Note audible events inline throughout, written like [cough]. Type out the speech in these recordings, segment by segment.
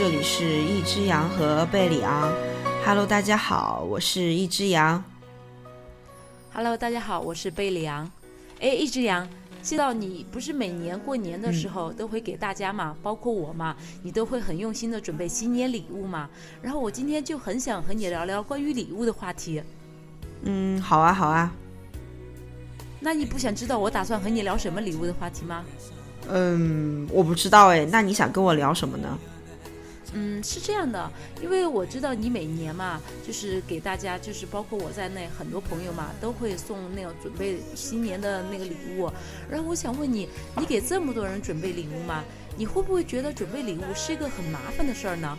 这里是一只羊和贝里昂。Hello，大家好，我是一只羊。Hello，大家好，我是贝里昂。哎，一只羊，知道你不是每年过年的时候都会给大家嘛，包括我嘛，你都会很用心的准备新年礼物嘛。然后我今天就很想和你聊聊关于礼物的话题。嗯，好啊，好啊。那你不想知道我打算和你聊什么礼物的话题吗？嗯，我不知道哎，那你想跟我聊什么呢？嗯，是这样的，因为我知道你每年嘛，就是给大家，就是包括我在内，很多朋友嘛，都会送那种准备新年的那个礼物。然后我想问你，你给这么多人准备礼物吗，你会不会觉得准备礼物是一个很麻烦的事儿呢？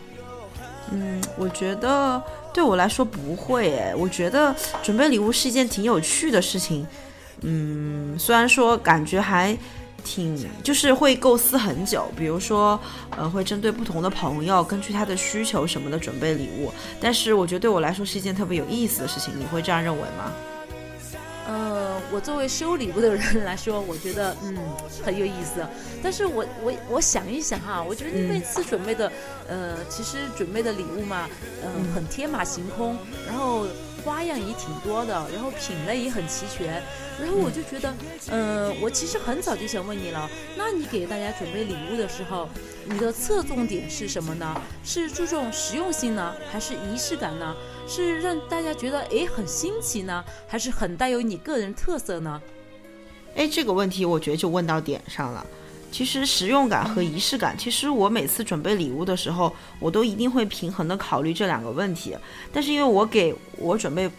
嗯，我觉得对我来说不会哎，我觉得准备礼物是一件挺有趣的事情。嗯，虽然说感觉还。挺就是会构思很久，比如说，呃，会针对不同的朋友，根据他的需求什么的准备礼物。但是我觉得对我来说是一件特别有意思的事情，你会这样认为吗？呃，我作为收礼物的人来说，我觉得嗯很有意思。但是我我我想一想哈，我觉得你每次准备的，呃，其实准备的礼物嘛，嗯、呃，很天马行空，然后。花样也挺多的，然后品类也很齐全，然后我就觉得，嗯、呃，我其实很早就想问你了，那你给大家准备礼物的时候，你的侧重点是什么呢？是注重实用性呢，还是仪式感呢？是让大家觉得诶很新奇呢，还是很带有你个人特色呢？诶，这个问题我觉得就问到点上了。其实实用感和仪式感，其实我每次准备礼物的时候，我都一定会平衡的考虑这两个问题。但是因为我给我准备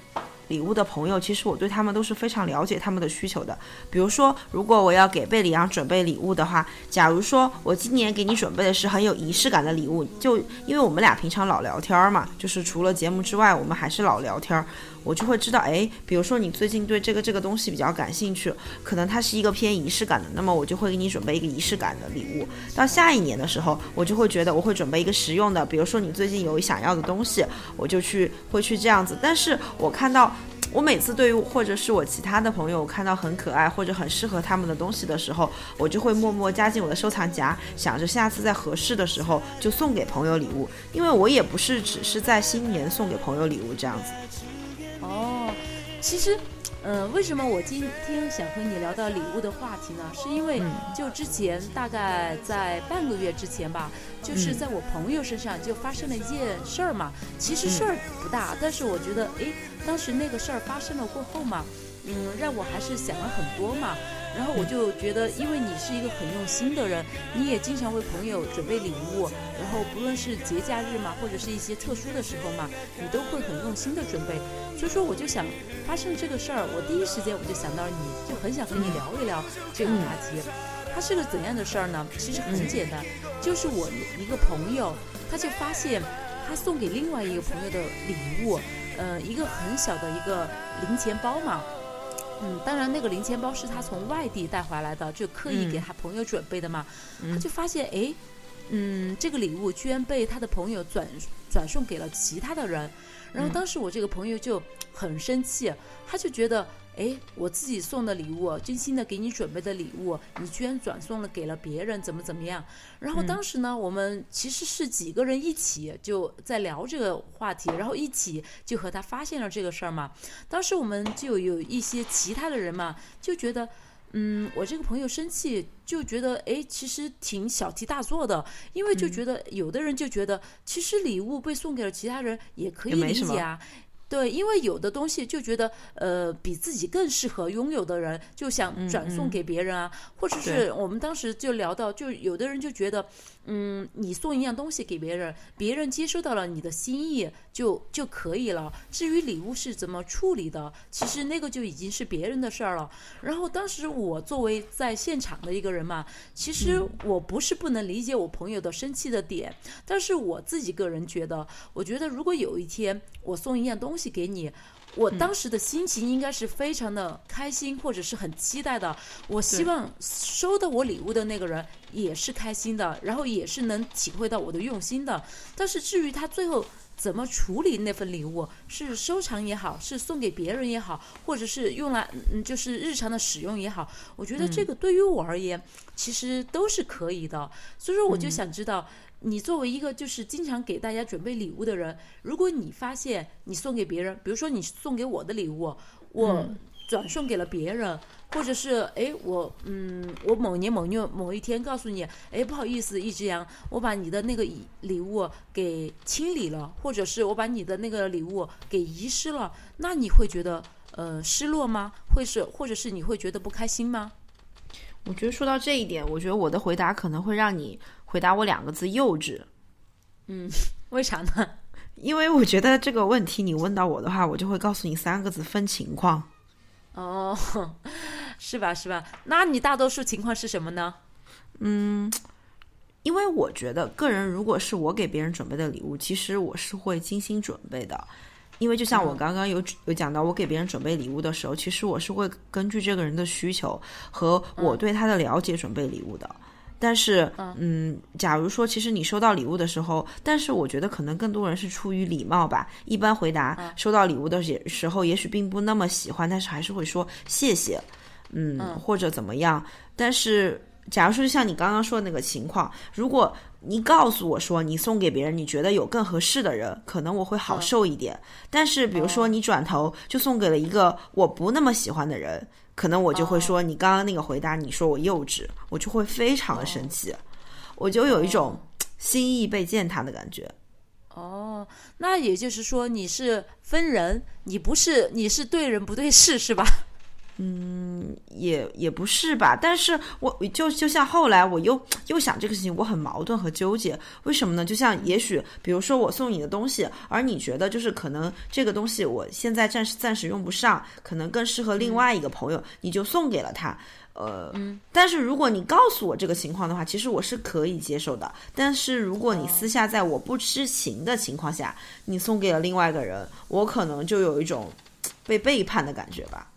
礼物的朋友，其实我对他们都是非常了解他们的需求的。比如说，如果我要给贝里昂准备礼物的话，假如说我今年给你准备的是很有仪式感的礼物，就因为我们俩平常老聊天嘛，就是除了节目之外，我们还是老聊天。我就会知道，哎，比如说你最近对这个这个东西比较感兴趣，可能它是一个偏仪式感的，那么我就会给你准备一个仪式感的礼物。到下一年的时候，我就会觉得我会准备一个实用的，比如说你最近有想要的东西，我就去会去这样子。但是我看到，我每次对于或者是我其他的朋友，看到很可爱或者很适合他们的东西的时候，我就会默默加进我的收藏夹，想着下次在合适的时候就送给朋友礼物。因为我也不是只是在新年送给朋友礼物这样子。哦，其实，嗯、呃，为什么我今天想和你聊到礼物的话题呢？是因为就之前大概在半个月之前吧，就是在我朋友身上就发生了一件事儿嘛。其实事儿不大，但是我觉得，哎，当时那个事儿发生了过后嘛，嗯，让我还是想了很多嘛。然后我就觉得，因为你是一个很用心的人，你也经常为朋友准备礼物，然后不论是节假日嘛，或者是一些特殊的时候嘛，你都会很用心的准备。所以说，我就想发生这个事儿，我第一时间我就想到你，就很想和你聊一聊这个话题。它是个怎样的事儿呢？其实很简单，就是我一个朋友，他就发现他送给另外一个朋友的礼物，呃，一个很小的一个零钱包嘛。嗯，当然那个零钱包是他从外地带回来的，就刻意给他朋友准备的嘛。嗯、他就发现，哎，嗯，这个礼物居然被他的朋友转转送给了其他的人。然后当时我这个朋友就很生气，他就觉得，哎，我自己送的礼物，精心的给你准备的礼物，你居然转送了给了别人，怎么怎么样？然后当时呢，我们其实是几个人一起就在聊这个话题，然后一起就和他发现了这个事儿嘛。当时我们就有一些其他的人嘛，就觉得。嗯，我这个朋友生气，就觉得哎，其实挺小题大做的，因为就觉得、有的人就觉得，其实礼物被送给了其他人也可以理解啊。对，因为有的东西就觉得，呃，比自己更适合拥有的人，就想转送给别人啊，嗯、或者是我们当时就聊到，就有的人就觉得，嗯，你送一样东西给别人，别人接收到了你的心意就就可以了。至于礼物是怎么处理的，其实那个就已经是别人的事儿了。然后当时我作为在现场的一个人嘛，其实我不是不能理解我朋友的生气的点，但是我自己个人觉得，我觉得如果有一天我送一样东西给你，我当时的心情应该是非常的开心，或者是很期待的。我希望收到我礼物的那个人也是开心的，然后也是能体会到我的用心的。但是至于他最后怎么处理那份礼物，是收藏也好，是送给别人也好，或者是用来嗯就是日常的使用也好，我觉得这个对于我而言其实都是可以的。所以说我就想知道。你作为一个就是经常给大家准备礼物的人，如果你发现你送给别人，比如说你送给我的礼物，我转送给了别人，或者是哎我嗯我某年某月某一天告诉你，哎不好意思，一只羊，我把你的那个礼物给清理了，或者是我把你的那个礼物给遗失了，那你会觉得呃失落吗？会是或者是你会觉得不开心吗？我觉得说到这一点，我觉得我的回答可能会让你回答我两个字：幼稚。嗯，[laughs] 为啥呢？因为我觉得这个问题你问到我的话，我就会告诉你三个字：分情况。哦，[laughs] 是吧？是吧？那你大多数情况是什么呢？嗯，因为我觉得个人如果是我给别人准备的礼物，其实我是会精心准备的。因为就像我刚刚有有讲到，我给别人准备礼物的时候，其实我是会根据这个人的需求和我对他的了解准备礼物的。但是，嗯，假如说其实你收到礼物的时候，但是我觉得可能更多人是出于礼貌吧。一般回答收到礼物的时候，也许并不那么喜欢，但是还是会说谢谢，嗯，或者怎么样。但是，假如说像你刚刚说的那个情况，如果你告诉我说你送给别人，你觉得有更合适的人，可能我会好受一点。但是比如说你转头就送给了一个我不那么喜欢的人，可能我就会说你刚刚那个回答，你说我幼稚，我就会非常的生气，我就有一种 [tsk] 心意被践踏的感觉。哦，那也就是说你是分人，你不是你是对人不对事是吧？嗯，也也不是吧，但是我就就像后来我又又想这个事情，我很矛盾和纠结，为什么呢？就像也许，比如说我送你的东西，而你觉得就是可能这个东西我现在暂时暂时用不上，可能更适合另外一个朋友，你就送给了他。呃，但是如果你告诉我这个情况的话，其实我是可以接受的。但是如果你私下在我不知情的情况下，你送给了另外一个人，我可能就有一种被背叛的感觉吧。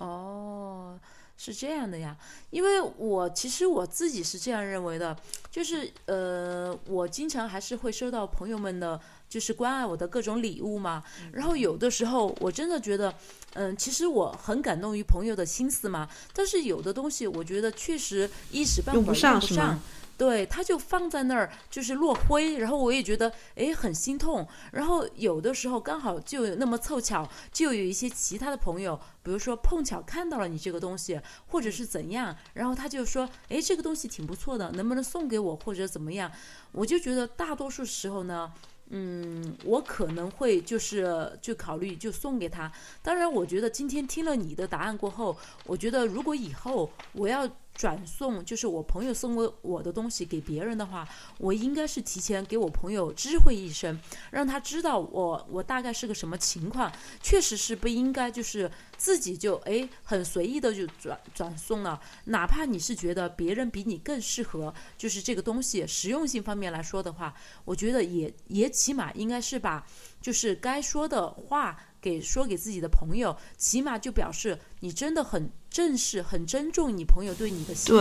哦，是这样的呀，因为我其实我自己是这样认为的，就是呃，我经常还是会收到朋友们的，就是关爱我的各种礼物嘛。然后有的时候我真的觉得，嗯，其实我很感动于朋友的心思嘛。但是有的东西我觉得确实一时半会用不上，是吗？对，他就放在那儿，就是落灰，然后我也觉得哎很心痛。然后有的时候刚好就那么凑巧，就有一些其他的朋友，比如说碰巧看到了你这个东西，或者是怎样，然后他就说哎这个东西挺不错的，能不能送给我或者怎么样？我就觉得大多数时候呢，嗯，我可能会就是就考虑就送给他。当然，我觉得今天听了你的答案过后，我觉得如果以后我要。转送就是我朋友送过我的东西给别人的话，我应该是提前给我朋友知会一声，让他知道我我大概是个什么情况。确实是不应该就是自己就哎很随意的就转转送了，哪怕你是觉得别人比你更适合，就是这个东西实用性方面来说的话，我觉得也也起码应该是把就是该说的话。给说给自己的朋友，起码就表示你真的很正视、很尊重你朋友对你的心意。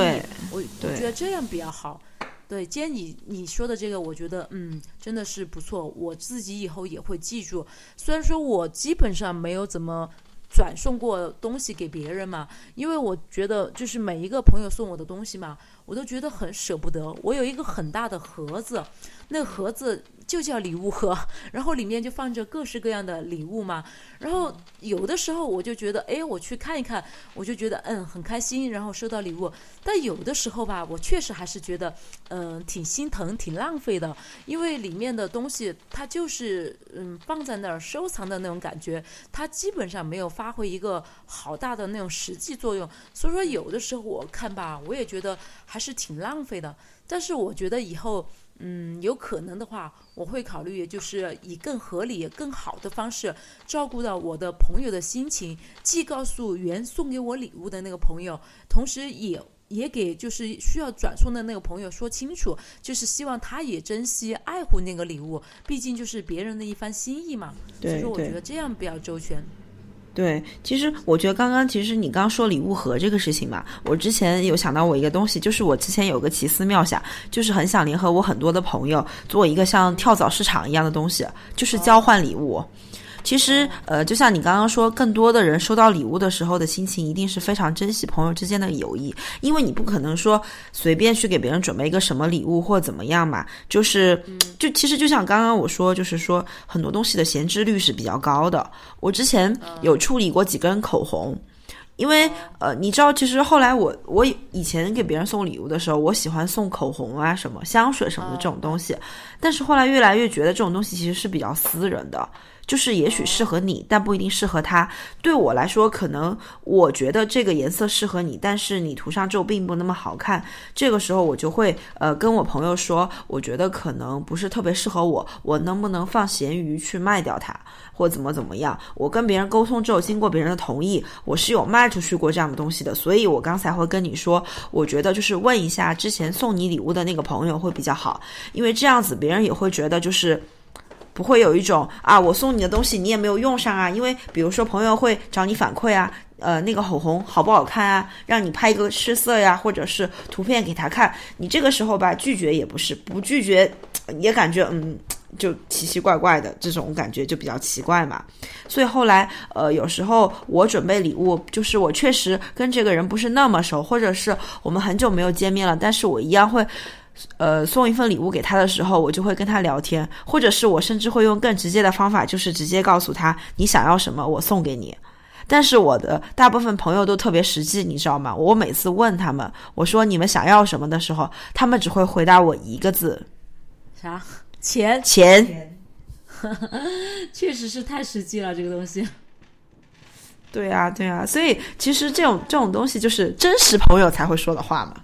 我我觉得这样比较好。对，既然你你说的这个，我觉得嗯，真的是不错。我自己以后也会记住。虽然说我基本上没有怎么转送过东西给别人嘛，因为我觉得就是每一个朋友送我的东西嘛，我都觉得很舍不得。我有一个很大的盒子，那盒子。就叫礼物盒，[laughs] 然后里面就放着各式各样的礼物嘛。然后有的时候我就觉得，哎，我去看一看，我就觉得嗯很开心，然后收到礼物。但有的时候吧，我确实还是觉得嗯挺心疼、挺浪费的，因为里面的东西它就是嗯放在那儿收藏的那种感觉，它基本上没有发挥一个好大的那种实际作用。所以说有的时候我看吧，我也觉得还是挺浪费的。但是我觉得以后。嗯，有可能的话，我会考虑，就是以更合理、更好的方式照顾到我的朋友的心情，既告诉原送给我礼物的那个朋友，同时也也给就是需要转送的那个朋友说清楚，就是希望他也珍惜、爱护那个礼物，毕竟就是别人的一番心意嘛。所以说，我觉得这样比较周全。对，其实我觉得刚刚其实你刚说礼物盒这个事情嘛，我之前有想到我一个东西，就是我之前有个奇思妙想，就是很想联合我很多的朋友做一个像跳蚤市场一样的东西，就是交换礼物。其实，呃，就像你刚刚说，更多的人收到礼物的时候的心情，一定是非常珍惜朋友之间的友谊，因为你不可能说随便去给别人准备一个什么礼物或怎么样嘛。就是，就其实就像刚刚我说，就是说很多东西的闲置率是比较高的。我之前有处理过几根口红。因为呃，你知道，其实后来我我以前给别人送礼物的时候，我喜欢送口红啊、什么香水什么的这种东西，但是后来越来越觉得这种东西其实是比较私人的。就是也许适合你，但不一定适合他。对我来说，可能我觉得这个颜色适合你，但是你涂上之后并不那么好看。这个时候我就会呃跟我朋友说，我觉得可能不是特别适合我，我能不能放闲鱼去卖掉它，或怎么怎么样？我跟别人沟通之后，经过别人的同意，我是有卖出去过这样的东西的。所以我刚才会跟你说，我觉得就是问一下之前送你礼物的那个朋友会比较好，因为这样子别人也会觉得就是。不会有一种啊，我送你的东西你也没有用上啊，因为比如说朋友会找你反馈啊，呃，那个口红好不好看啊，让你拍一个试色呀，或者是图片给他看，你这个时候吧拒绝也不是，不拒绝也感觉嗯就奇奇怪怪的这种感觉就比较奇怪嘛，所以后来呃有时候我准备礼物，就是我确实跟这个人不是那么熟，或者是我们很久没有见面了，但是我一样会。呃，送一份礼物给他的时候，我就会跟他聊天，或者是我甚至会用更直接的方法，就是直接告诉他你想要什么，我送给你。但是我的大部分朋友都特别实际，你知道吗？我每次问他们，我说你们想要什么的时候，他们只会回答我一个字：啥？钱？钱？[laughs] 确实是太实际了，这个东西。对啊，对啊，所以其实这种这种东西就是真实朋友才会说的话嘛。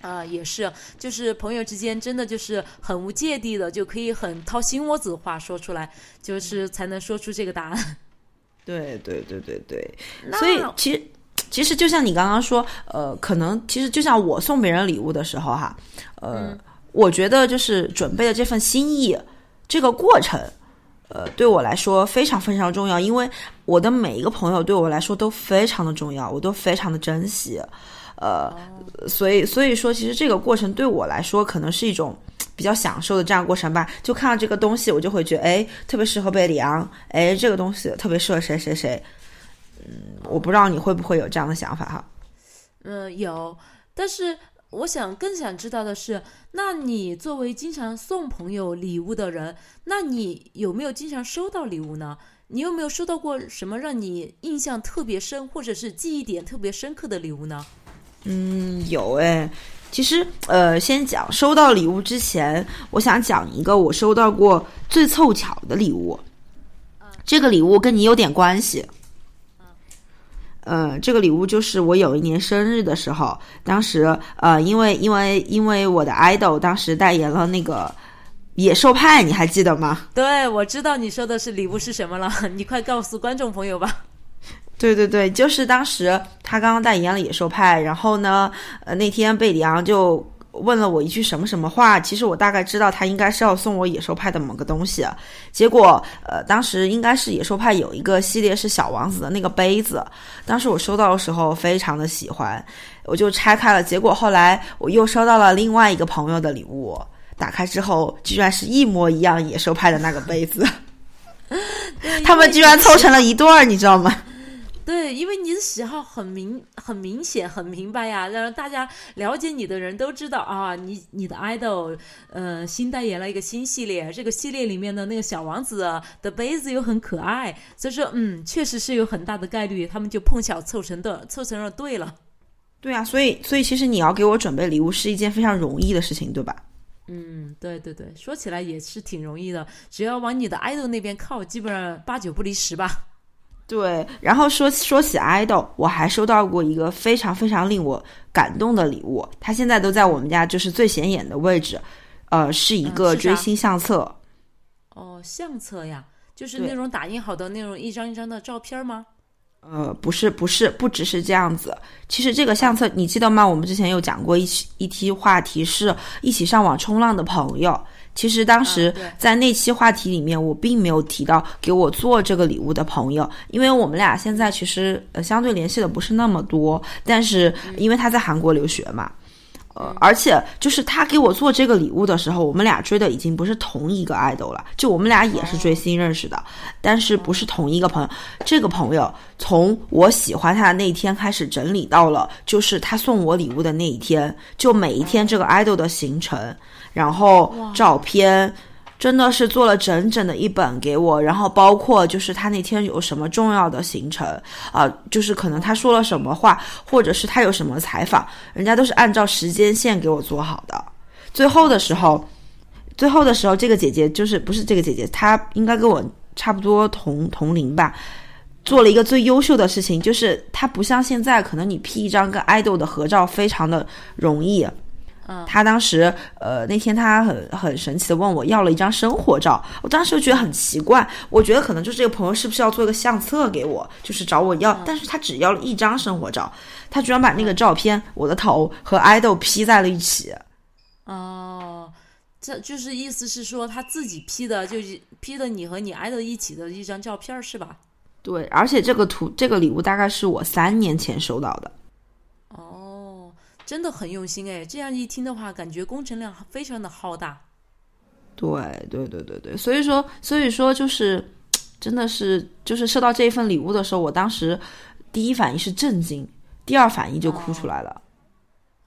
啊，也是，就是朋友之间真的就是很无芥蒂的，就可以很掏心窝子话说出来，就是才能说出这个答案。[laughs] 对对对对对，所以其实其实就像你刚刚说，呃，可能其实就像我送别人礼物的时候哈，呃，我觉得就是准备的这份心意，这个过程，呃，对我来说非常非常重要，因为我的每一个朋友对我来说都非常的重要，我都非常的珍惜。呃，所以所以说，其实这个过程对我来说，可能是一种比较享受的这样过程吧。就看到这个东西，我就会觉得，哎，特别适合贝里昂，哎，这个东西特别适合谁谁谁。嗯，我不知道你会不会有这样的想法哈？嗯，有。但是我想更想知道的是，那你作为经常送朋友礼物的人，那你有没有经常收到礼物呢？你有没有收到过什么让你印象特别深，或者是记忆点特别深刻的礼物呢？嗯，有哎，其实呃，先讲收到礼物之前，我想讲一个我收到过最凑巧的礼物。这个礼物跟你有点关系。嗯，这个礼物就是我有一年生日的时候，当时呃，因为因为因为我的 idol 当时代言了那个野兽派，你还记得吗？对，我知道你说的是礼物是什么了，你快告诉观众朋友吧。对对对，就是当时他刚刚代言了野兽派，然后呢，呃，那天贝里昂就问了我一句什么什么话，其实我大概知道他应该是要送我野兽派的某个东西，结果呃，当时应该是野兽派有一个系列是小王子的那个杯子，当时我收到的时候非常的喜欢，我就拆开了，结果后来我又收到了另外一个朋友的礼物，打开之后居然是一模一样野兽派的那个杯子，他们居然凑成了一对儿，你知道吗？对，因为你的喜好很明、很明显、很明白呀，让大家了解你的人都知道啊，你你的 idol，呃，新代言了一个新系列，这个系列里面的那个小王子的杯子又很可爱，所以说，嗯，确实是有很大的概率，他们就碰巧凑成的，凑成了对了。对啊，所以所以其实你要给我准备礼物是一件非常容易的事情，对吧？嗯，对对对，说起来也是挺容易的，只要往你的 idol 那边靠，基本上八九不离十吧。对，然后说说起爱豆，我还收到过一个非常非常令我感动的礼物，它现在都在我们家就是最显眼的位置，呃，是一个追星相册。哦，相册呀，就是那种打印好的那种一张一张的照片吗？呃，不是，不是，不只是这样子。其实这个相册你记得吗？我们之前有讲过一期一期话题，是一起上网冲浪的朋友。其实当时在那期话题里面，我并没有提到给我做这个礼物的朋友，因为我们俩现在其实呃相对联系的不是那么多。但是因为他在韩国留学嘛，呃，而且就是他给我做这个礼物的时候，我们俩追的已经不是同一个爱豆了，就我们俩也是追星认识的，但是不是同一个朋友。这个朋友从我喜欢他的那一天开始整理到了，就是他送我礼物的那一天，就每一天这个爱豆的行程，然后照片。真的是做了整整的一本给我，然后包括就是他那天有什么重要的行程啊，就是可能他说了什么话，或者是他有什么采访，人家都是按照时间线给我做好的。最后的时候，最后的时候，这个姐姐就是不是这个姐姐，她应该跟我差不多同同龄吧，做了一个最优秀的事情，就是她不像现在，可能你 P 一张跟爱豆的合照非常的容易。他当时，呃，那天他很很神奇的问我要了一张生活照，我当时就觉得很奇怪，我觉得可能就是这个朋友是不是要做一个相册给我，就是找我要，但是他只要了一张生活照，他居然把那个照片我的头和爱豆 P 在了一起。哦，这就是意思是说他自己 P 的，就是 P 的你和你爱豆一起的一张照片是吧？对，而且这个图这个礼物大概是我三年前收到的。真的很用心哎，这样一听的话，感觉工程量非常的浩大。对对对对对，所以说所以说就是，真的是就是收到这一份礼物的时候，我当时第一反应是震惊，第二反应就哭出来了。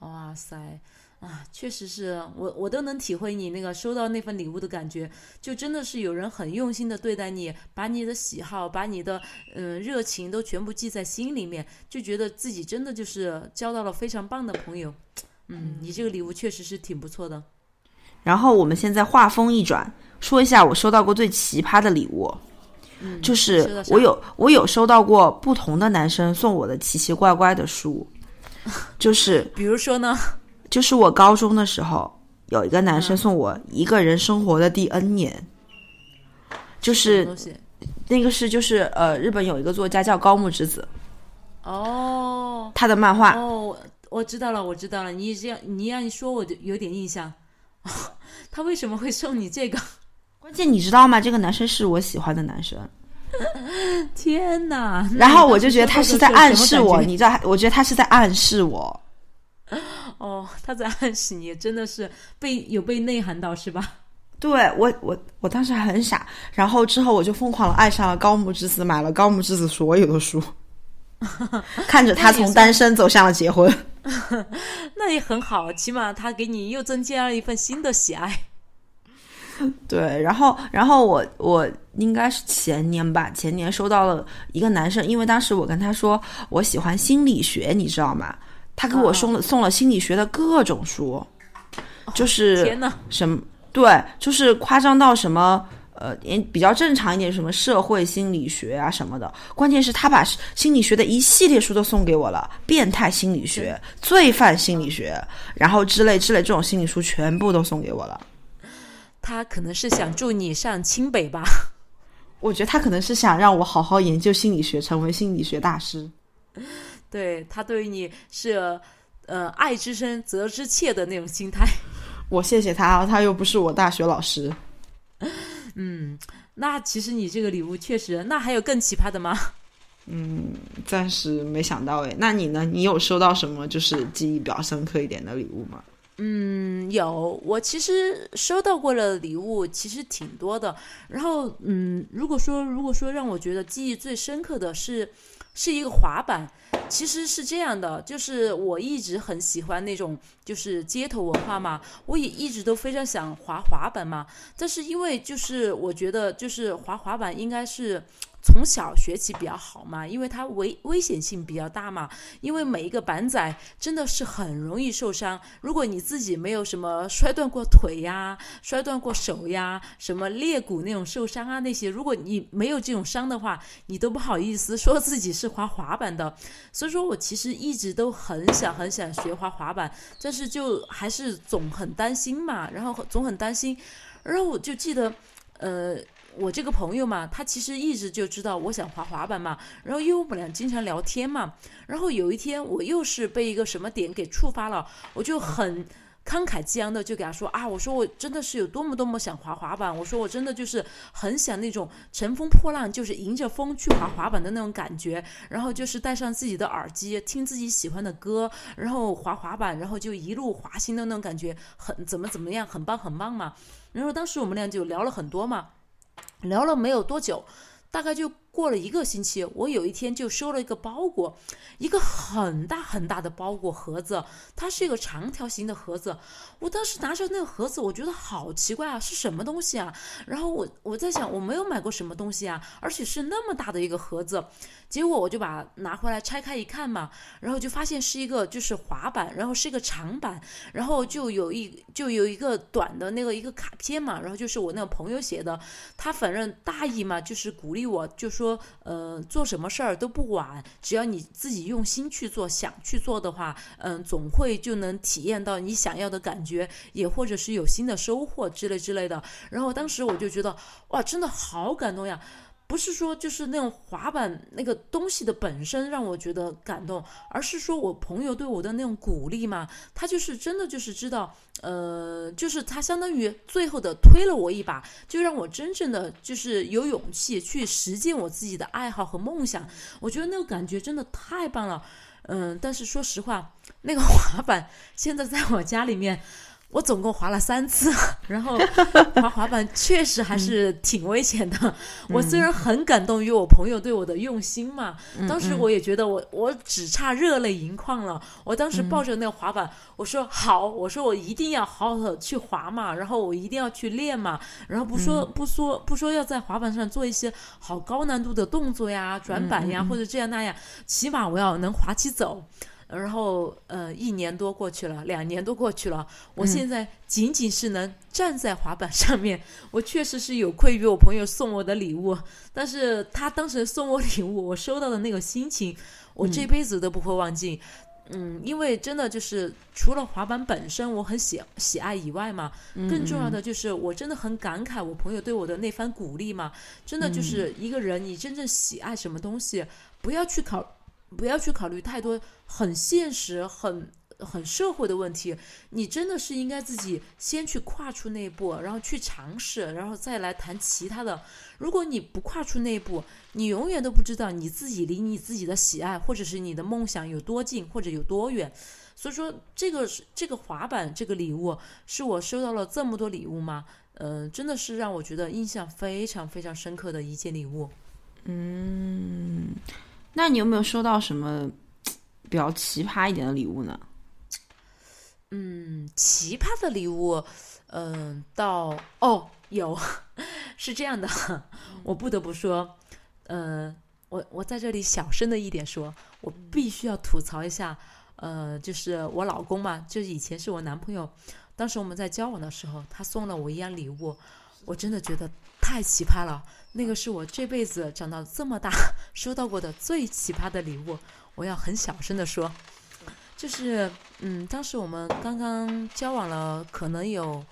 哇塞！啊，确实是我，我都能体会你那个收到那份礼物的感觉，就真的是有人很用心的对待你，把你的喜好，把你的嗯热情都全部记在心里面，就觉得自己真的就是交到了非常棒的朋友。嗯，你这个礼物确实是挺不错的。然后我们现在话锋一转，说一下我收到过最奇葩的礼物，就是我有我有收到过不同的男生送我的奇奇怪怪的书，[laughs] 就是比如说呢。就是我高中的时候，有一个男生送我一个人生活的第 N 年，就是那个是就是呃，日本有一个作家叫高木直子，哦，他的漫画哦，我知道了，我知道了，你这样你让你说我就有点印象，[laughs] 他为什么会送你这个？关键你知道吗？这个男生是我喜欢的男生，[laughs] 天哪！然后我就觉得他是在暗示我，你知道，我觉得他是在暗示我。[laughs] 哦，他在暗示你，真的是被有被内涵到是吧？[laughs] 对我，我我当时还很傻，然后之后我就疯狂的爱上了高木之子，买了高木之子所有的书，[laughs] 看着他从单身走向了结婚，那也很好，起码他给你又增加了一份新的喜爱。对，然后然后我我应该是前年吧，前年收到了一个男生，因为当时我跟他说我喜欢心理学，你知道吗？他给我送了送了心理学的各种书，就是，[laughs] 什么对，就是夸张到什么呃，也比较正常一点，什么社会心理学啊什么的。关键是，他把心理学的一系列书都送给我了，变态心理学、罪犯心理学，然后之类之类这种心理书全部都送给我了。他可能是想助你上清北吧？我觉得他可能是想让我好好研究心理学，成为心理学大师。对他对于你是，呃，爱之深责之切的那种心态。[laughs] 我谢谢他，他又不是我大学老师。嗯，那其实你这个礼物确实，那还有更奇葩的吗？[laughs] 嗯，暂时没想到哎。那你呢？你有收到什么就是记忆比较深刻一点的礼物吗？嗯，有。我其实收到过的礼物其实挺多的。然后，嗯，如果说如果说让我觉得记忆最深刻的是。是一个滑板，其实是这样的，就是我一直很喜欢那种就是街头文化嘛，我也一直都非常想滑滑板嘛，但是因为就是我觉得就是滑滑板应该是。从小学起比较好嘛，因为它危危险性比较大嘛。因为每一个板仔真的是很容易受伤。如果你自己没有什么摔断过腿呀、摔断过手呀、什么裂骨那种受伤啊那些，如果你没有这种伤的话，你都不好意思说自己是滑滑板的。所以说我其实一直都很想很想学滑滑板，但是就还是总很担心嘛，然后总很担心。然后我就记得，呃。我这个朋友嘛，他其实一直就知道我想滑滑板嘛，然后因为我们俩经常聊天嘛，然后有一天我又是被一个什么点给触发了，我就很慷慨激昂的就给他说啊，我说我真的是有多么多么想滑滑板，我说我真的就是很想那种乘风破浪，就是迎着风去滑滑板的那种感觉，然后就是带上自己的耳机，听自己喜欢的歌，然后滑滑板，然后就一路滑行的那种感觉，很怎么怎么样，很棒很棒嘛。然后当时我们俩就聊了很多嘛，聊了没有多久，大概就。过了一个星期，我有一天就收了一个包裹，一个很大很大的包裹盒子，它是一个长条形的盒子。我当时拿着那个盒子，我觉得好奇怪啊，是什么东西啊？然后我我在想，我没有买过什么东西啊，而且是那么大的一个盒子。结果我就把拿回来拆开一看嘛，然后就发现是一个就是滑板，然后是一个长板，然后就有一就有一个短的那个一个卡片嘛，然后就是我那个朋友写的，他反正大意嘛，就是鼓励我，就说。说呃，做什么事儿都不晚，只要你自己用心去做，想去做的话，嗯，总会就能体验到你想要的感觉，也或者是有新的收获之类之类的。然后当时我就觉得，哇，真的好感动呀！不是说就是那种滑板那个东西的本身让我觉得感动，而是说我朋友对我的那种鼓励嘛，他就是真的就是知道，呃，就是他相当于最后的推了我一把，就让我真正的就是有勇气去实践我自己的爱好和梦想。我觉得那个感觉真的太棒了，嗯，但是说实话，那个滑板现在在我家里面。我总共滑了三次，[laughs] 然后滑滑板确实还是挺危险的。我虽然很感动于我朋友对我的用心嘛，当时我也觉得我我只差热泪盈眶了。我当时抱着那个滑板，我说好，我说我一定要好好的去滑嘛，然后我一定要去练嘛，然后不说不说不说要在滑板上做一些好高难度的动作呀、转板呀或者这样那样，起码我要能滑起走。然后，呃，一年多过去了，两年多过去了，我现在仅仅是能站在滑板上面。[laughs] 我确实是有愧于我朋友送我的礼物，但是他当时送我礼物，我收到的那个心情，我这辈子都不会忘记。嗯，因为真的就是除了滑板本身我很喜喜爱以外嘛，更重要的就是我真的很感慨我朋友对我的那番鼓励嘛。真的就是一个人，你真正喜爱什么东西，不要去考。不要去考虑太多很现实、很很社会的问题，你真的是应该自己先去跨出那一步，然后去尝试，然后再来谈其他的。如果你不跨出那一步，你永远都不知道你自己离你自己的喜爱或者是你的梦想有多近或者有多远。所以说，这个是这个滑板这个礼物，是我收到了这么多礼物吗？嗯，真的是让我觉得印象非常非常深刻的一件礼物。嗯。那你有没有收到什么比较奇葩一点的礼物呢？嗯，奇葩的礼物，嗯，到哦，有，[laughs] 是这样的，我不得不说，呃，我我在这里小声的一点说，我必须要吐槽一下，呃，就是我老公嘛，就是以前是我男朋友，当时我们在交往的时候，他送了我一样礼物，我真的觉得太奇葩了。那个是我这辈子长到这么大收到过的最奇葩的礼物，我要很小声的说，就是，嗯，当时我们刚刚交往了，可能有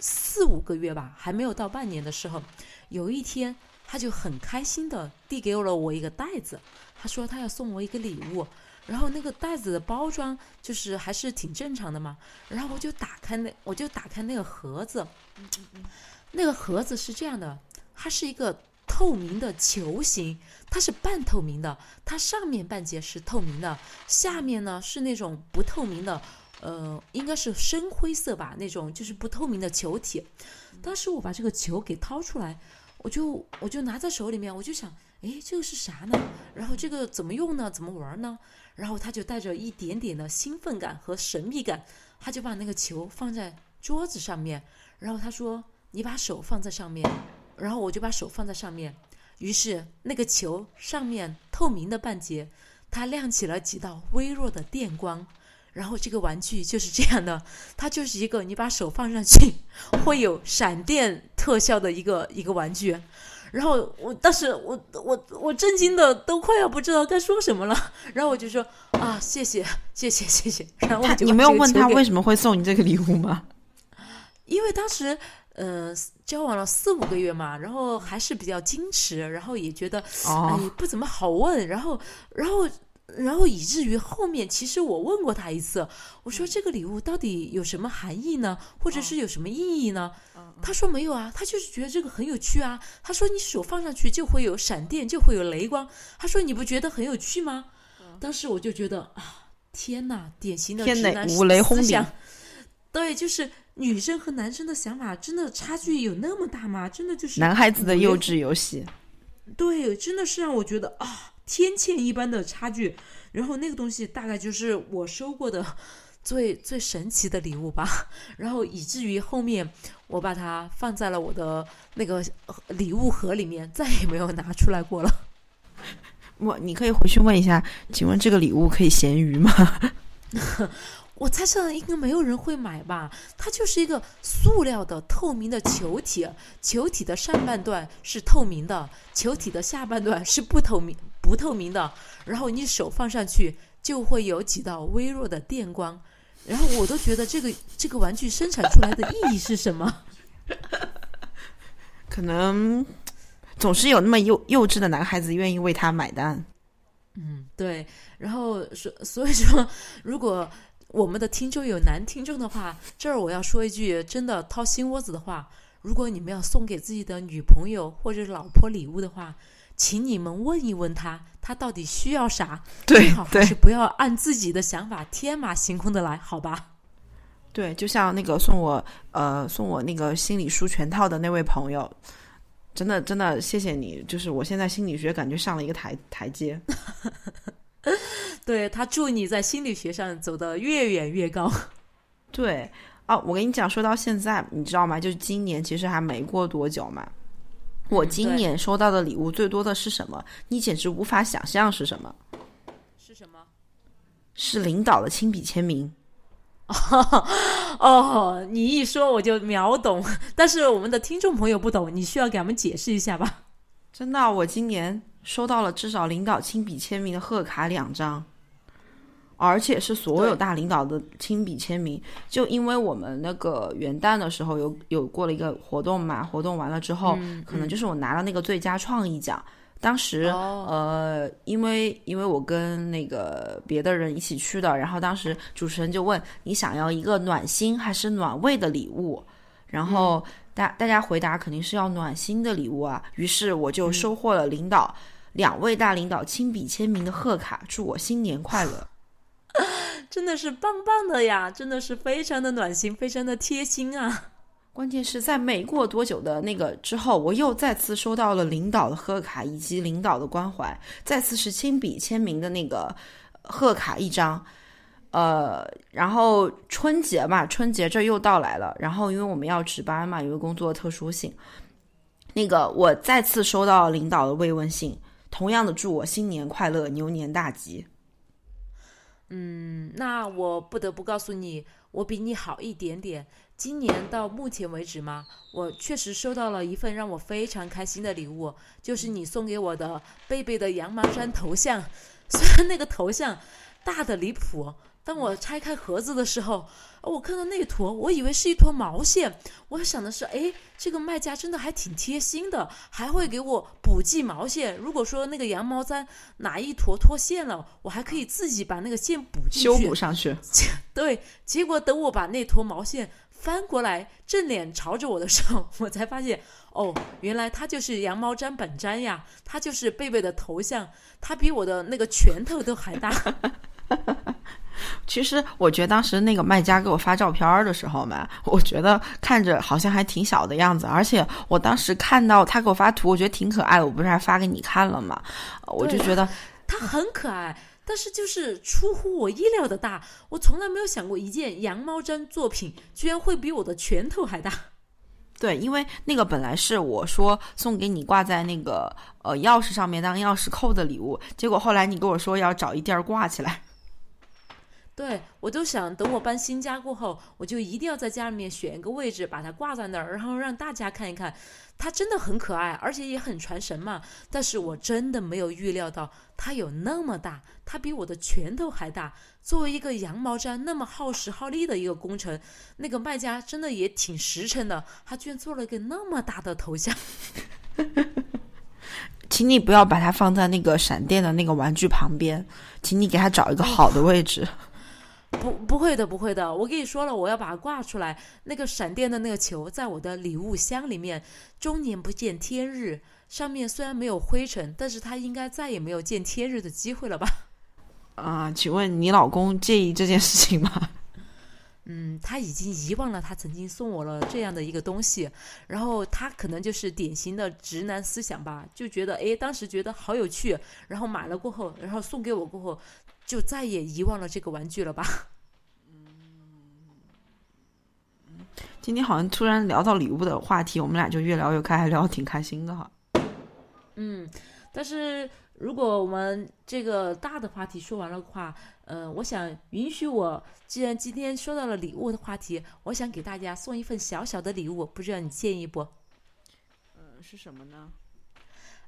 四五个月吧，还没有到半年的时候，有一天他就很开心的递给了我一个袋子，他说他要送我一个礼物，然后那个袋子的包装就是还是挺正常的嘛，然后我就打开那我就打开那个盒子，那个盒子是这样的。它是一个透明的球形，它是半透明的，它上面半截是透明的，下面呢是那种不透明的，呃，应该是深灰色吧，那种就是不透明的球体。当时我把这个球给掏出来，我就我就拿在手里面，我就想，哎，这个是啥呢？然后这个怎么用呢？怎么玩呢？然后他就带着一点点的兴奋感和神秘感，他就把那个球放在桌子上面，然后他说：“你把手放在上面。”然后我就把手放在上面，于是那个球上面透明的半截，它亮起了几道微弱的电光。然后这个玩具就是这样的，它就是一个你把手放上去会有闪电特效的一个一个玩具。然后我当时我我我震惊的都快要不知道该说什么了。然后我就说啊，谢谢谢谢谢谢。然后你没有问他为什么会送你这个礼物吗？因为当时。嗯，交往了四五个月嘛，然后还是比较矜持，然后也觉得哎不怎么好问，然后然后然后以至于后面，其实我问过他一次，我说这个礼物到底有什么含义呢，或者是有什么意义呢？他说没有啊，他就是觉得这个很有趣啊。他说你手放上去就会有闪电，就会有雷光。他说你不觉得很有趣吗？当时我就觉得啊，天哪，典型的直男思想。对，就是女生和男生的想法真的差距有那么大吗？真的就是男孩子的幼稚游戏。对，真的是让我觉得啊。天堑一般的差距，然后那个东西大概就是我收过的最最神奇的礼物吧，然后以至于后面我把它放在了我的那个礼物盒里面，再也没有拿出来过了。我，你可以回去问一下，请问这个礼物可以咸鱼吗？[laughs] 我猜测应该没有人会买吧，它就是一个塑料的透明的球体，球体的上半段是透明的，球体的下半段是不透明、不透明的。然后你手放上去就会有几道微弱的电光，然后我都觉得这个这个玩具生产出来的意义是什么？[laughs] 可能总是有那么幼幼稚的男孩子愿意为他买单。嗯，对。然后所所以说，如果我们的听众有男听众的话，这儿我要说一句真的掏心窝子的话：如果你们要送给自己的女朋友或者老婆礼物的话，请你们问一问他，他到底需要啥？最好还是不要按自己的想法天马行空的来，好吧？对，就像那个送我呃送我那个心理书全套的那位朋友，真的真的谢谢你，就是我现在心理学感觉上了一个台台阶。[laughs] [laughs] 对他祝你在心理学上走得越远越高。[laughs] 对哦，我跟你讲，说到现在，你知道吗？就是今年其实还没过多久嘛。我今年收到的礼物最多的是什么？你简直无法想象是什么？是什么？是领导的亲笔签名。[laughs] 哦，你一说我就秒懂，但是我们的听众朋友不懂，你需要给他们解释一下吧。真的，我今年。收到了至少领导亲笔签名的贺卡两张，而且是所有大领导的亲笔签名。就因为我们那个元旦的时候有有过了一个活动嘛，活动完了之后，可能就是我拿了那个最佳创意奖。当时呃，因为因为我跟那个别的人一起去的，然后当时主持人就问你想要一个暖心还是暖胃的礼物，然后。大大家回答肯定是要暖心的礼物啊，于是我就收获了领导两位大领导亲笔签名的贺卡，祝我新年快乐，[laughs] 真的是棒棒的呀，真的是非常的暖心，非常的贴心啊。关键是在没过多久的那个之后，我又再次收到了领导的贺卡以及领导的关怀，再次是亲笔签名的那个贺卡一张。呃，然后春节嘛，春节这又到来了。然后因为我们要值班嘛，因为工作特殊性，那个我再次收到领导的慰问信，同样的祝我新年快乐，牛年大吉。嗯，那我不得不告诉你，我比你好一点点。今年到目前为止嘛，我确实收到了一份让我非常开心的礼物，就是你送给我的贝贝的羊毛衫头像。虽然那个头像大的离谱。当我拆开盒子的时候，我看到那坨，我以为是一坨毛线。我想的是，哎，这个卖家真的还挺贴心的，还会给我补寄毛线。如果说那个羊毛毡哪一坨脱线了，我还可以自己把那个线补进去，修补上去。[laughs] 对，结果等我把那坨毛线翻过来，正脸朝着我的时候，[laughs] 我才发现，哦，原来它就是羊毛毡本毡呀，它就是贝贝的头像，它比我的那个拳头都还大。[laughs] 其实我觉得当时那个卖家给我发照片的时候嘛，我觉得看着好像还挺小的样子，而且我当时看到他给我发图，我觉得挺可爱的，我不是还发给你看了吗？我就觉得他很可爱，但是就是出乎我意料的大，我从来没有想过一件羊毛毡作品居然会比我的拳头还大。[laughs] 对，因为那个本来是我说送给你挂在那个呃钥匙上面当钥匙扣的礼物，结果后来你跟我说要找一地儿挂起来。对，我就想等我搬新家过后，我就一定要在家里面选一个位置，把它挂在那儿，然后让大家看一看，它真的很可爱，而且也很传神嘛。但是我真的没有预料到它有那么大，它比我的拳头还大。作为一个羊毛毡那么耗时耗力的一个工程，那个卖家真的也挺实诚的，他居然做了一个那么大的头像。[laughs] 请你不要把它放在那个闪电的那个玩具旁边，请你给他找一个好的位置。[laughs] 不，不会的，不会的。我跟你说了，我要把它挂出来。那个闪电的那个球，在我的礼物箱里面，终年不见天日。上面虽然没有灰尘，但是它应该再也没有见天日的机会了吧？[laughs] 啊，请问你老公介意这件事情吗？[laughs] 嗯，他已经遗忘了他曾经送我了这样的一个东西，然后他可能就是典型的直男思想吧，就觉得哎，当时觉得好有趣，然后买了过后，然后送给我过后。就再也遗忘了这个玩具了吧？嗯，今天好像突然聊到礼物的话题，我们俩就越聊越开，还聊得挺开心的哈。嗯，但是如果我们这个大的话题说完了的话，呃，我想允许我，既然今天说到了礼物的话题，我想给大家送一份小小的礼物，不知道你介意不？嗯，是什么呢？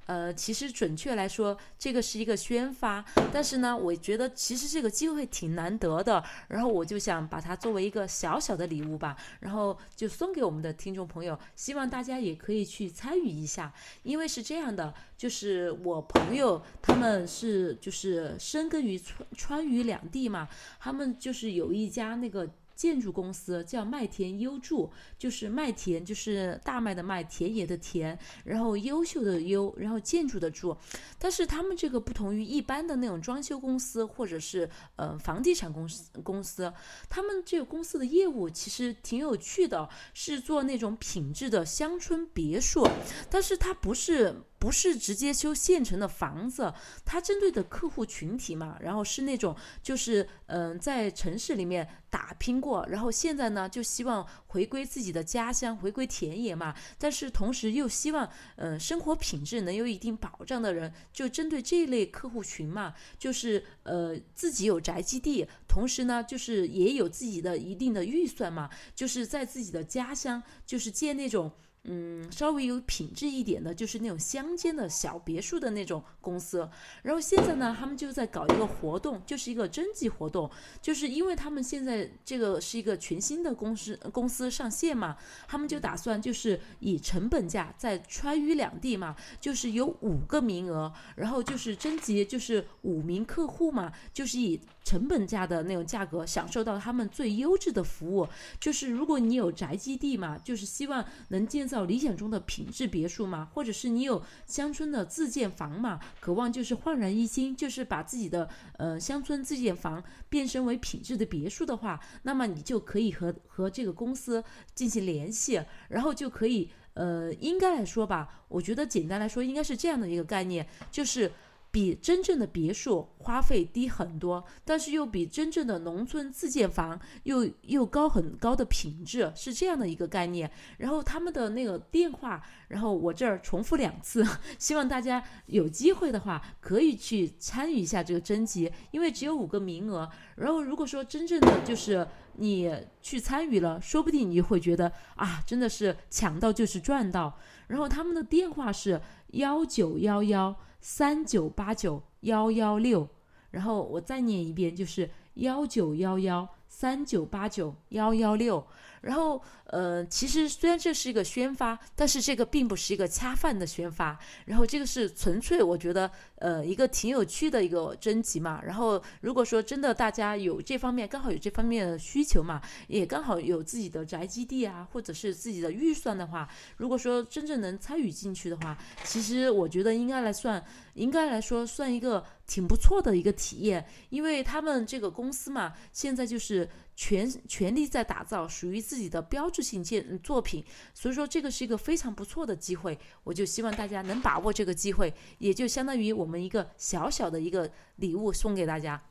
呃，其实准确来说，这个是一个宣发，但是呢，我觉得其实这个机会挺难得的，然后我就想把它作为一个小小的礼物吧，然后就送给我们的听众朋友，希望大家也可以去参与一下，因为是这样的，就是我朋友他们是就是深耕于川川渝两地嘛，他们就是有一家那个。建筑公司叫麦田优筑，就是麦田，就是大麦的麦，田野的田，然后优秀的优，然后建筑的筑。但是他们这个不同于一般的那种装修公司或者是呃房地产公司公司，他们这个公司的业务其实挺有趣的，是做那种品质的乡村别墅，但是它不是。不是直接修现成的房子，它针对的客户群体嘛，然后是那种就是嗯，在城市里面打拼过，然后现在呢就希望回归自己的家乡，回归田野嘛，但是同时又希望嗯生活品质能有一定保障的人，就针对这类客户群嘛，就是呃自己有宅基地，同时呢就是也有自己的一定的预算嘛，就是在自己的家乡就是建那种。嗯，稍微有品质一点的，就是那种乡间的小别墅的那种公司。然后现在呢，他们就在搞一个活动，就是一个征集活动，就是因为他们现在这个是一个全新的公司公司上线嘛，他们就打算就是以成本价在川渝两地嘛，就是有五个名额，然后就是征集就是五名客户嘛，就是以成本价的那种价格享受到他们最优质的服务。就是如果你有宅基地嘛，就是希望能建。造理想中的品质别墅嘛，或者是你有乡村的自建房嘛，渴望就是焕然一新，就是把自己的呃乡村自建房变身为品质的别墅的话，那么你就可以和和这个公司进行联系，然后就可以呃，应该来说吧，我觉得简单来说应该是这样的一个概念，就是。比真正的别墅花费低很多，但是又比真正的农村自建房又又高很高的品质，是这样的一个概念。然后他们的那个电话，然后我这儿重复两次，[laughs] 希望大家有机会的话可以去参与一下这个征集，因为只有五个名额。然后如果说真正的就是你去参与了，说不定你会觉得啊，真的是抢到就是赚到。然后他们的电话是幺九幺幺。三九八九幺幺六，然后我再念一遍，就是幺九幺幺三九八九幺幺六。然后，呃，其实虽然这是一个宣发，但是这个并不是一个恰饭的宣发。然后这个是纯粹，我觉得，呃，一个挺有趣的一个征集嘛。然后如果说真的大家有这方面，刚好有这方面的需求嘛，也刚好有自己的宅基地啊，或者是自己的预算的话，如果说真正能参与进去的话，其实我觉得应该来算，应该来说算一个挺不错的一个体验，因为他们这个公司嘛，现在就是。全全力在打造属于自己的标志性建作品，所以说这个是一个非常不错的机会，我就希望大家能把握这个机会，也就相当于我们一个小小的一个礼物送给大家。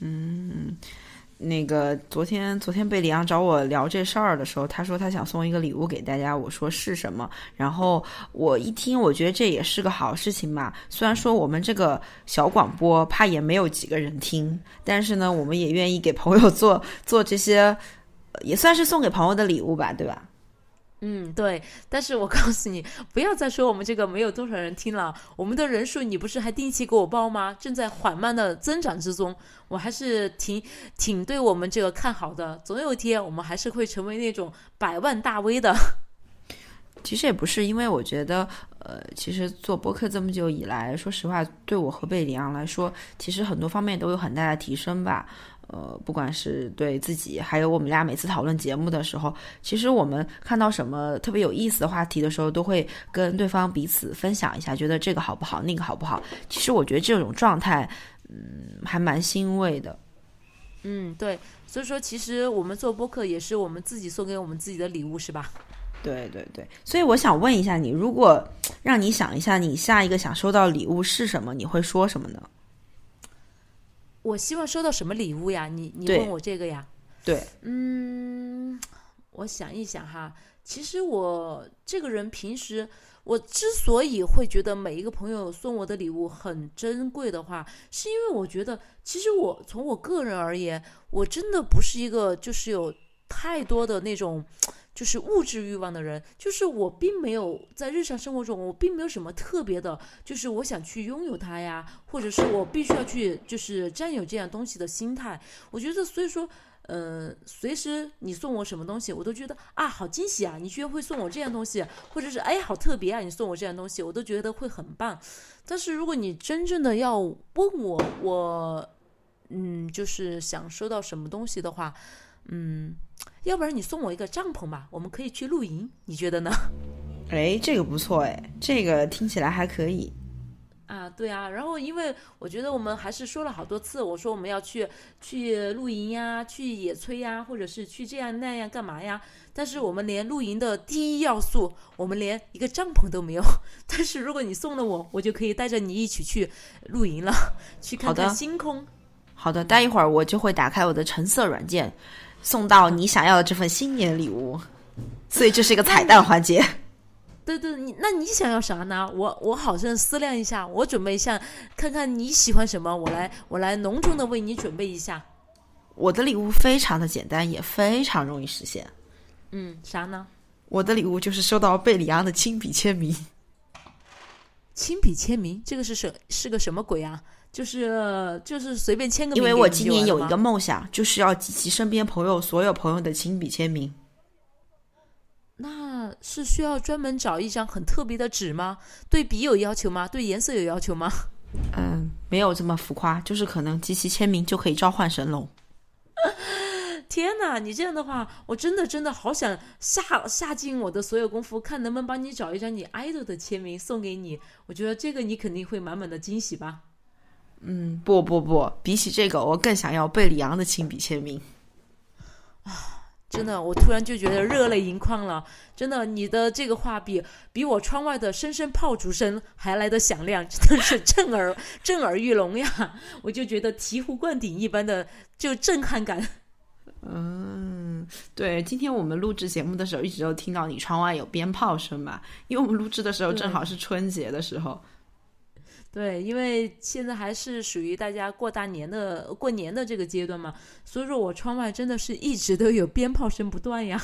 嗯。那个昨天昨天贝里昂找我聊这事儿的时候，他说他想送一个礼物给大家，我说是什么？然后我一听，我觉得这也是个好事情嘛。虽然说我们这个小广播怕也没有几个人听，但是呢，我们也愿意给朋友做做这些，也算是送给朋友的礼物吧，对吧？嗯，对，但是我告诉你，不要再说我们这个没有多少人听了。我们的人数，你不是还定期给我报吗？正在缓慢的增长之中，我还是挺挺对我们这个看好的。总有一天，我们还是会成为那种百万大 V 的。[laughs] 其实也不是，因为我觉得。呃，其实做播客这么久以来，说实话，对我和贝里昂来说，其实很多方面都有很大的提升吧。呃，不管是对自己，还有我们俩每次讨论节目的时候，其实我们看到什么特别有意思的话题的时候，都会跟对方彼此分享一下，觉得这个好不好，那个好不好。其实我觉得这种状态，嗯，还蛮欣慰的。嗯，对。所以说，其实我们做播客也是我们自己送给我们自己的礼物，是吧？对对对。所以我想问一下你，如果让你想一下，你下一个想收到礼物是什么？你会说什么呢？我希望收到什么礼物呀？你你问我这个呀？对，嗯，我想一想哈。其实我这个人平时，我之所以会觉得每一个朋友送我的礼物很珍贵的话，是因为我觉得，其实我从我个人而言，我真的不是一个就是有太多的那种。就是物质欲望的人，就是我并没有在日常生活中，我并没有什么特别的，就是我想去拥有它呀，或者是我必须要去就是占有这样东西的心态。我觉得，所以说，呃，随时你送我什么东西，我都觉得啊，好惊喜啊！你居然会送我这样东西，或者是哎，好特别啊！你送我这样东西，我都觉得会很棒。但是如果你真正的要问我，我，嗯，就是想收到什么东西的话。嗯，要不然你送我一个帐篷吧，我们可以去露营，你觉得呢？[laughs] 哎，这个不错哎，这个听起来还可以。啊，对啊，然后因为我觉得我们还是说了好多次，我说我们要去去露营呀，去野炊呀，或者是去这样那样干嘛呀？但是我们连露营的第一要素，我们连一个帐篷都没有。但是如果你送了我，我就可以带着你一起去露营了，去看看星空。好的，待一会儿我就会打开我的橙色软件。送到你想要的这份新年礼物，所以这是一个彩蛋环节。对对，你那你想要啥呢？我我好像思量一下，我准备一下，看看你喜欢什么，我来我来隆重的为你准备一下。我的礼物非常的简单，也非常容易实现。嗯，啥呢？我的礼物就是收到贝里昂的亲笔签名。亲笔签名，这个是什是个什么鬼啊？就是就是随便签个名，因为我今年有一个梦想，就是要集齐身边朋友所有朋友的亲笔签名。那是需要专门找一张很特别的纸吗？对笔有要求吗？对颜色有要求吗？嗯，[laughs] 没有这么浮夸，就是可能集齐签名就可以召唤神龙。[laughs] 天哪，你这样的话，我真的真的好想下下尽我的所有功夫，看能不能帮你找一张你爱豆的签名送给你。我觉得这个你肯定会满满的惊喜吧。嗯，不不不，比起这个，我更想要贝里昂的亲笔签名。啊，真的，我突然就觉得热泪盈眶了。真的，你的这个话比比我窗外的声声炮竹声还来得响亮，真的是震耳震耳欲聋呀！我就觉得醍醐灌顶一般的就震撼感。嗯，对，今天我们录制节目的时候，一直都听到你窗外有鞭炮声嘛，因为我们录制的时候正好是春节的时候。对，因为现在还是属于大家过大年的、过年的这个阶段嘛，所以说我窗外真的是一直都有鞭炮声不断呀。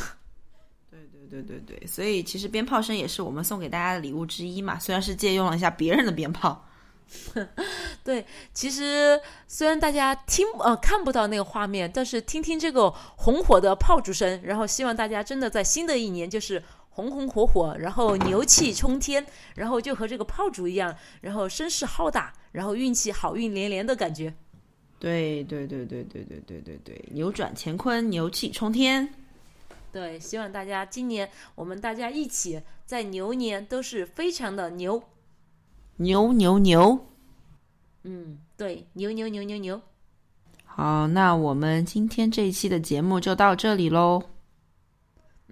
[laughs] 对对对对对，所以其实鞭炮声也是我们送给大家的礼物之一嘛，虽然是借用了一下别人的鞭炮。[laughs] 对，其实虽然大家听呃看不到那个画面，但是听听这个红火的炮竹声，然后希望大家真的在新的一年就是。红红火火，然后牛气冲天，然后就和这个炮竹一样，然后声势浩大，然后运气好运连连的感觉。对对对对对对对对对，扭转乾坤，牛气冲天。对，希望大家今年我们大家一起在牛年都是非常的牛，牛牛牛。嗯，对，牛牛牛牛牛。好，那我们今天这一期的节目就到这里喽。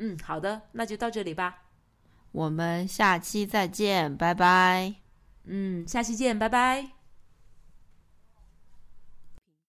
嗯，好的，那就到这里吧。我们下期再见，拜拜。嗯，下期见，拜拜。